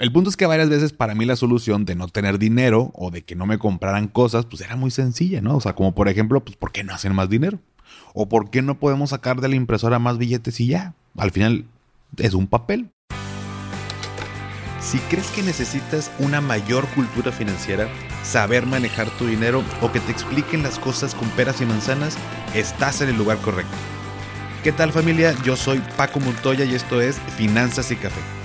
El punto es que varias veces para mí la solución de no tener dinero o de que no me compraran cosas, pues era muy sencilla, ¿no? O sea, como por ejemplo, pues ¿por qué no hacen más dinero? ¿O por qué no podemos sacar de la impresora más billetes y ya? Al final es un papel. Si crees que necesitas una mayor cultura financiera, saber manejar tu dinero o que te expliquen las cosas con peras y manzanas, estás en el lugar correcto. ¿Qué tal familia? Yo soy Paco Montoya y esto es Finanzas y Café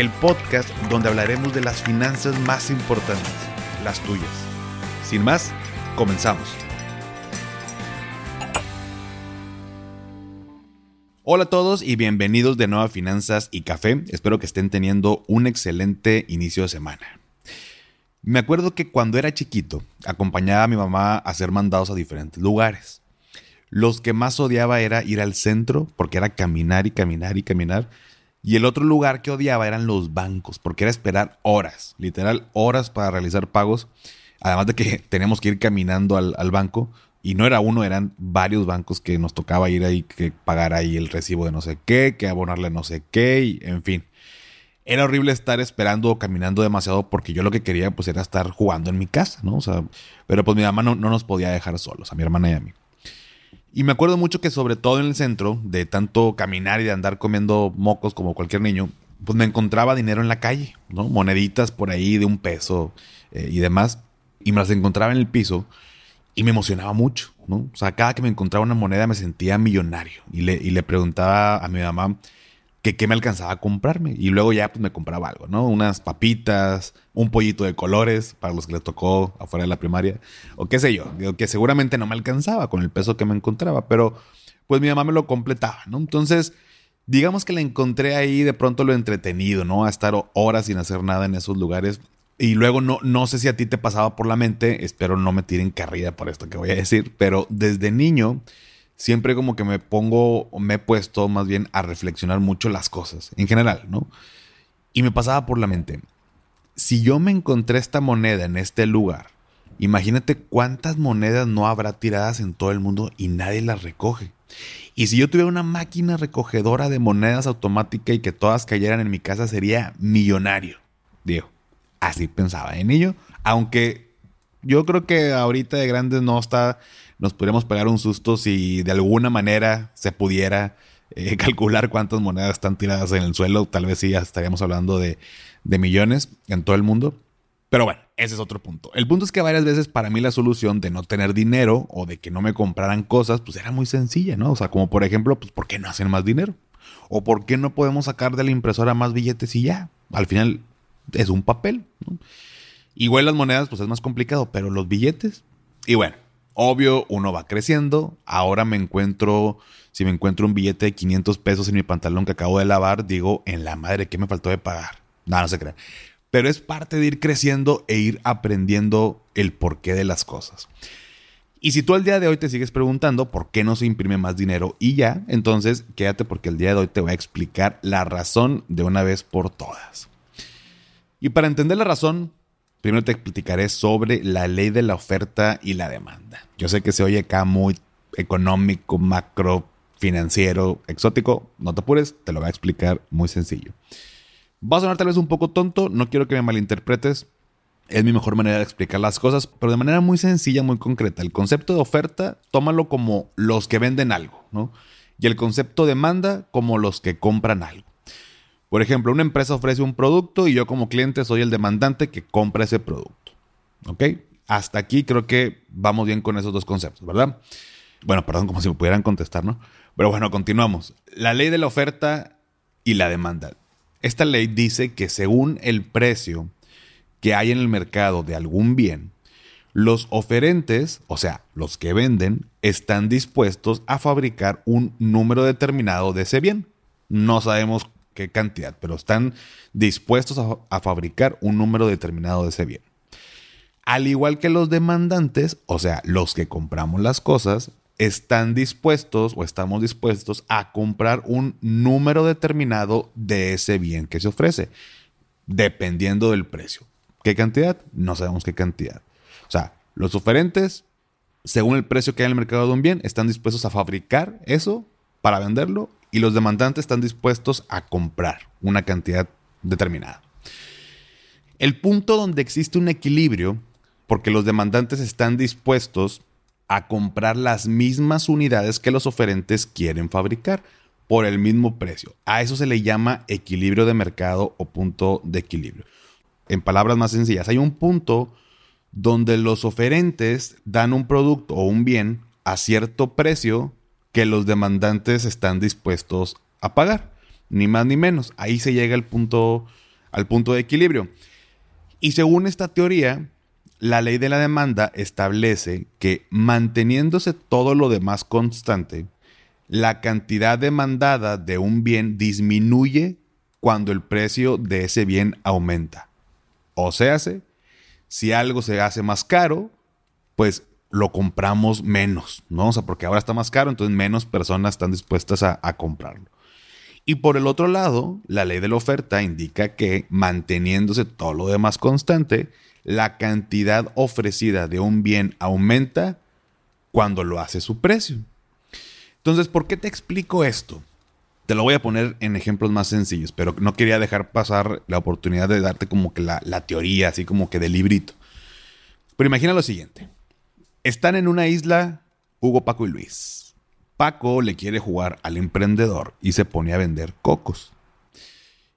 el podcast donde hablaremos de las finanzas más importantes, las tuyas. Sin más, comenzamos. Hola a todos y bienvenidos de nuevo a Finanzas y Café. Espero que estén teniendo un excelente inicio de semana. Me acuerdo que cuando era chiquito acompañaba a mi mamá a hacer mandados a diferentes lugares. Los que más odiaba era ir al centro porque era caminar y caminar y caminar y el otro lugar que odiaba eran los bancos, porque era esperar horas, literal horas para realizar pagos. Además de que tenemos que ir caminando al, banco. Y no era uno, eran varios bancos que nos tocaba ir ahí, que pagar ahí el recibo de no sé qué, que abonarle no sé qué, y en fin. Era horrible estar esperando o caminando demasiado porque yo lo que quería pues era estar jugando en mi casa, ¿no? O sea, pero pues mi mamá no nos podía dejar solos, a mi hermana y a mí. Y me acuerdo mucho que sobre todo en el centro, de tanto caminar y de andar comiendo mocos como cualquier niño, pues me encontraba dinero en la calle, ¿no? Moneditas por ahí de un peso eh, y demás. Y me las encontraba en el piso y me emocionaba mucho, ¿no? O sea, cada que me encontraba una moneda me sentía millonario. Y le, y le preguntaba a mi mamá, que qué me alcanzaba a comprarme. Y luego ya pues me compraba algo, ¿no? Unas papitas, un pollito de colores para los que les tocó afuera de la primaria, o qué sé yo, digo que seguramente no me alcanzaba con el peso que me encontraba, pero pues mi mamá me lo completaba, ¿no? Entonces, digamos que la encontré ahí de pronto lo entretenido, ¿no? A estar horas sin hacer nada en esos lugares. Y luego no, no sé si a ti te pasaba por la mente, espero no me tiren carrilla por esto que voy a decir, pero desde niño siempre como que me pongo, me he puesto más bien a reflexionar mucho las cosas, en general, ¿no? Y me pasaba por la mente, si yo me encontré esta moneda en este lugar, imagínate cuántas monedas no habrá tiradas en todo el mundo y nadie las recoge. Y si yo tuviera una máquina recogedora de monedas automática y que todas cayeran en mi casa, sería millonario. Digo, así pensaba de niño, aunque yo creo que ahorita de grandes no está nos podríamos pegar un susto si de alguna manera se pudiera eh, calcular cuántas monedas están tiradas en el suelo. Tal vez sí ya estaríamos hablando de, de millones en todo el mundo. Pero bueno, ese es otro punto. El punto es que varias veces para mí la solución de no tener dinero o de que no me compraran cosas, pues era muy sencilla, ¿no? O sea, como por ejemplo, pues ¿por qué no hacen más dinero? ¿O por qué no podemos sacar de la impresora más billetes y ya? Al final es un papel. Igual las monedas, pues es más complicado, pero los billetes, y bueno, Obvio, uno va creciendo. Ahora me encuentro, si me encuentro un billete de 500 pesos en mi pantalón que acabo de lavar, digo, en la madre, ¿qué me faltó de pagar? No, no se cree. Pero es parte de ir creciendo e ir aprendiendo el porqué de las cosas. Y si tú al día de hoy te sigues preguntando por qué no se imprime más dinero y ya, entonces quédate porque el día de hoy te voy a explicar la razón de una vez por todas. Y para entender la razón, Primero te platicaré sobre la ley de la oferta y la demanda. Yo sé que se oye acá muy económico, macro, financiero, exótico. No te apures, te lo voy a explicar muy sencillo. Va a sonar tal vez un poco tonto, no quiero que me malinterpretes. Es mi mejor manera de explicar las cosas, pero de manera muy sencilla, muy concreta. El concepto de oferta, tómalo como los que venden algo, ¿no? Y el concepto de demanda como los que compran algo. Por ejemplo, una empresa ofrece un producto y yo como cliente soy el demandante que compra ese producto. ¿Ok? Hasta aquí creo que vamos bien con esos dos conceptos, ¿verdad? Bueno, perdón, como si me pudieran contestar, ¿no? Pero bueno, continuamos. La ley de la oferta y la demanda. Esta ley dice que según el precio que hay en el mercado de algún bien, los oferentes, o sea, los que venden, están dispuestos a fabricar un número determinado de ese bien. No sabemos qué cantidad, pero están dispuestos a, fabricar un número determinado de ese bien. Al igual que los demandantes, o sea, los que compramos las cosas, están dispuestos o estamos dispuestos a comprar un número determinado de ese bien que se ofrece, dependiendo del precio. ¿Qué cantidad? No sabemos qué cantidad. O sea, los oferentes, según el precio que hay en el mercado de un bien, están dispuestos a fabricar eso para venderlo y los demandantes están dispuestos a comprar una cantidad determinada. El punto donde existe un equilibrio, porque los demandantes están dispuestos a comprar las mismas unidades que los oferentes quieren fabricar por el mismo precio. A eso se le llama equilibrio de mercado o punto de equilibrio. En palabras más sencillas, hay un punto donde los oferentes dan un producto o un bien a cierto precio que los demandantes están dispuestos a pagar, ni más ni menos. Ahí se llega al punto, al punto de equilibrio. Y según esta teoría, la ley de la demanda establece que manteniéndose todo lo demás constante, la cantidad demandada de un bien disminuye cuando el precio de ese bien aumenta. O sea, si algo se hace más caro, pues lo compramos menos, ¿no? O sea, porque ahora está más caro, entonces menos personas están dispuestas a, comprarlo. Y por el otro lado, la ley de la oferta indica que manteniéndose todo lo demás constante, la cantidad ofrecida de un bien aumenta cuando lo hace su precio. Entonces, ¿por qué te explico esto? Te lo voy a poner en ejemplos más sencillos, pero no quería dejar pasar la oportunidad de darte como que la, teoría, así como que de librito. Pero imagina lo siguiente. Están en una isla Hugo, Paco y Luis. Paco le quiere jugar al emprendedor y se pone a vender cocos.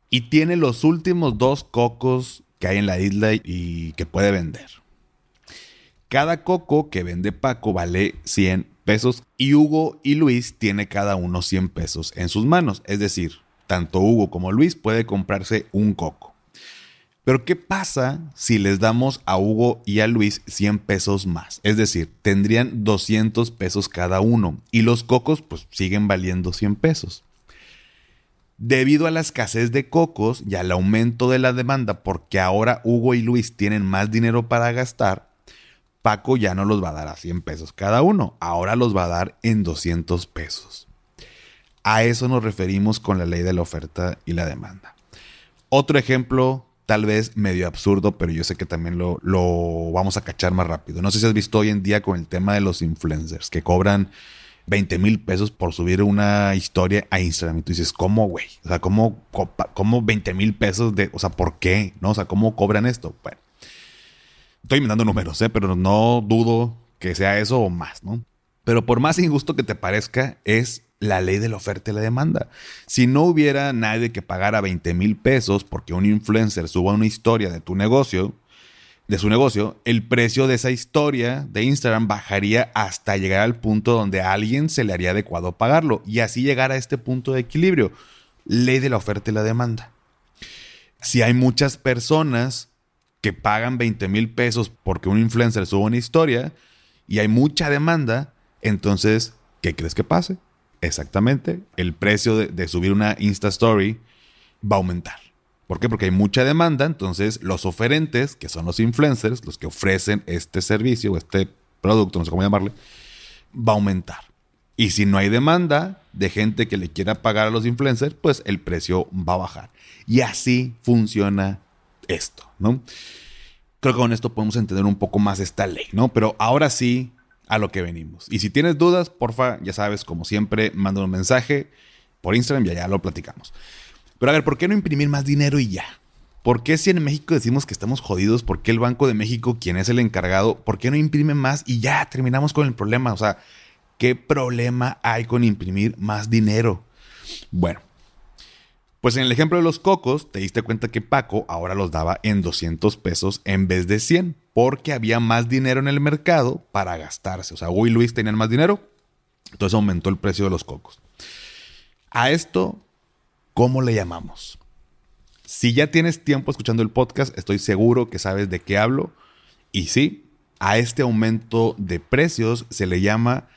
Y tiene los últimos dos cocos que hay en la isla y que puede vender. Cada coco que vende Paco vale 100 pesos y Hugo y Luis tiene cada uno 100 pesos en sus manos. Es decir, tanto Hugo como Luis puede comprarse un coco. Pero ¿qué pasa si les damos a Hugo y a Luis 100 pesos más? Es decir, tendrían 200 pesos cada uno y los cocos pues siguen valiendo 100 pesos. Debido a la escasez de cocos y al aumento de la demanda porque ahora Hugo y Luis tienen más dinero para gastar, Paco ya no los va a dar a 100 pesos cada uno, ahora los va a dar en 200 pesos. A eso nos referimos con la ley de la oferta y la demanda. Otro ejemplo, tal vez medio absurdo, pero yo sé que también lo, lo vamos a cachar más rápido. No sé si has visto hoy en día con el tema de los influencers que cobran 20 mil pesos por subir una historia a Instagram. Y tú dices, ¿cómo, güey? O sea, ¿cómo, cómo 20 mil pesos de, o sea, ¿por qué? ¿No? O sea, ¿cómo cobran esto? Bueno, Estoy inventando números, ¿eh? pero no dudo que sea eso o más, ¿no? Pero por más injusto que te parezca, es la ley de la oferta y la demanda. Si no hubiera nadie que pagara 20 mil pesos porque un influencer suba una historia de tu negocio, de su negocio, el precio de esa historia de Instagram bajaría hasta llegar al punto donde a alguien se le haría adecuado pagarlo y así llegar a este punto de equilibrio. Ley de la oferta y la demanda. Si hay muchas personas que pagan 20 mil pesos porque un influencer sube una historia y hay mucha demanda, entonces, ¿qué crees que pase? Exactamente, el precio de, subir una Insta Story va a aumentar. ¿Por qué? Porque hay mucha demanda, entonces los oferentes, que son los influencers, los que ofrecen este servicio o este producto, no sé cómo llamarle, va a aumentar. Y si no hay demanda de gente que le quiera pagar a los influencers, pues el precio va a bajar. Y así funciona esto, ¿no? Creo que con esto podemos entender un poco más esta ley, ¿no? Pero ahora sí, a lo que venimos. Y si tienes dudas, porfa, ya sabes, como siempre, manda un mensaje por Instagram y allá lo platicamos. Pero a ver, ¿por qué no imprimir más dinero y ya? ¿Por qué si en México decimos que estamos jodidos? ¿Por qué el Banco de México, quien es el encargado, por qué no imprime más y ya terminamos con el problema? O sea, ¿qué problema hay con imprimir más dinero? Bueno, pues en el ejemplo de los cocos, te diste cuenta que Paco ahora los daba en 200 pesos en vez de 100, porque había más dinero en el mercado para gastarse. O sea, Hugo y Luis tenían más dinero, entonces aumentó el precio de los cocos. A esto, ¿cómo le llamamos? Si ya tienes tiempo escuchando el podcast, estoy seguro que sabes de qué hablo. Y sí, a este aumento de precios se le llama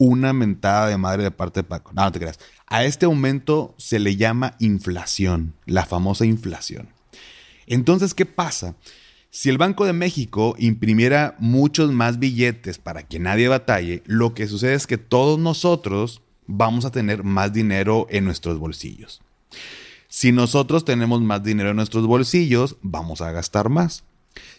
una mentada de madre de parte de Paco. No, no te creas. A este aumento se le llama inflación, la famosa inflación. Entonces, ¿qué pasa? Si el Banco de México imprimiera muchos más billetes para que nadie batalle, lo que sucede es que todos nosotros vamos a tener más dinero en nuestros bolsillos. Si nosotros tenemos más dinero en nuestros bolsillos, vamos a gastar más.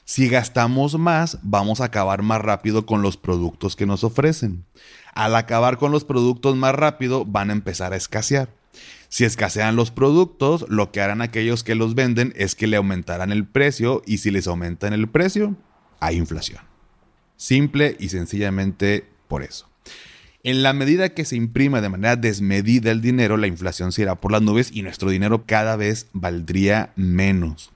Si gastamos más, vamos a acabar más rápido con los productos que nos ofrecen. Al acabar con los productos más rápido, van a empezar a escasear. Si escasean los productos, lo que harán aquellos que los venden es que le aumentarán el precio y si les aumentan el precio, hay inflación. Simple y sencillamente por eso. En la medida que se imprima de manera desmedida el dinero, la inflación se irá por las nubes y nuestro dinero cada vez valdría menos.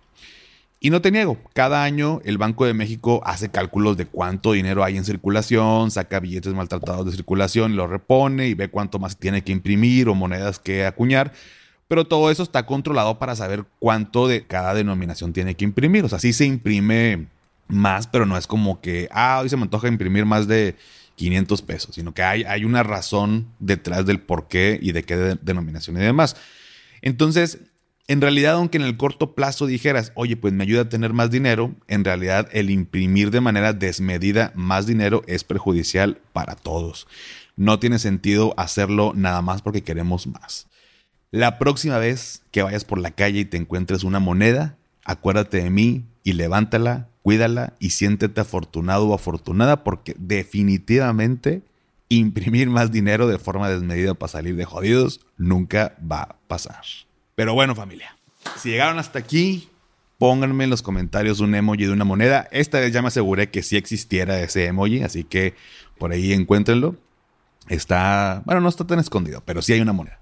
Y no te niego, cada año el Banco de México hace cálculos de cuánto dinero hay en circulación, saca billetes maltratados de circulación, lo repone y ve cuánto más tiene que imprimir o monedas que acuñar. Pero todo eso está controlado para saber cuánto de cada denominación tiene que imprimir. O sea, sí se imprime más, pero no es como que, ah, hoy se me antoja imprimir más de 500 pesos, sino que hay, hay una razón detrás del por qué y de qué denominación y demás. Entonces, en realidad, aunque en el corto plazo dijeras, oye, pues me ayuda a tener más dinero, en realidad el imprimir de manera desmedida más dinero es perjudicial para todos. No tiene sentido hacerlo nada más porque queremos más. La próxima vez que vayas por la calle y te encuentres una moneda, acuérdate de mí y levántala, cuídala y siéntete afortunado o afortunada porque definitivamente imprimir más dinero de forma desmedida para salir de jodidos nunca va a pasar. Pero bueno, familia, si llegaron hasta aquí, pónganme en los comentarios un emoji de una moneda. Esta vez ya me aseguré que sí existiera ese emoji, así que por ahí encuéntrenlo. Está, bueno, no está tan escondido, pero sí hay una moneda.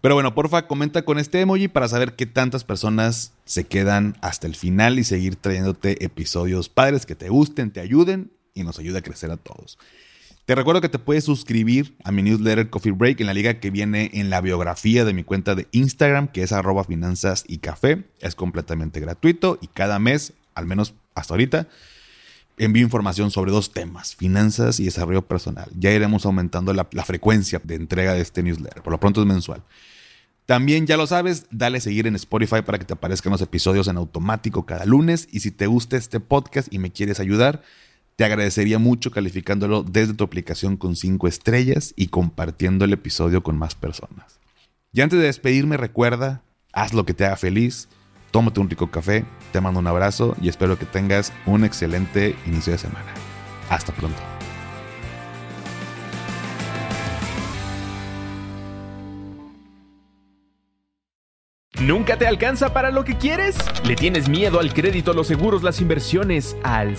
Pero bueno, porfa, comenta con este emoji para saber qué tantas personas se quedan hasta el final y seguir trayéndote episodios padres que te gusten, te ayuden y nos ayude a crecer a todos. Te recuerdo que te puedes suscribir a mi newsletter Coffee Break en la liga que viene en la biografía de mi cuenta de Instagram, que es arroba finanzas y café. Es completamente gratuito y cada mes, al menos hasta ahorita, envío información sobre dos temas, finanzas y desarrollo personal. Ya iremos aumentando la, la, frecuencia de entrega de este newsletter. Por lo pronto es mensual. También ya lo sabes, dale seguir en Spotify para que te aparezcan los episodios en automático cada lunes. Y si te gusta este podcast y me quieres ayudar, te agradecería mucho calificándolo desde tu aplicación con 5 estrellas y compartiendo el episodio con más personas. Y antes de despedirme, recuerda, haz lo que te haga feliz, tómate un rico café, te mando un abrazo y espero que tengas un excelente inicio de semana. Hasta pronto. ¿Nunca te alcanza para lo que quieres? ¿Le tienes miedo al crédito, los seguros, las inversiones, al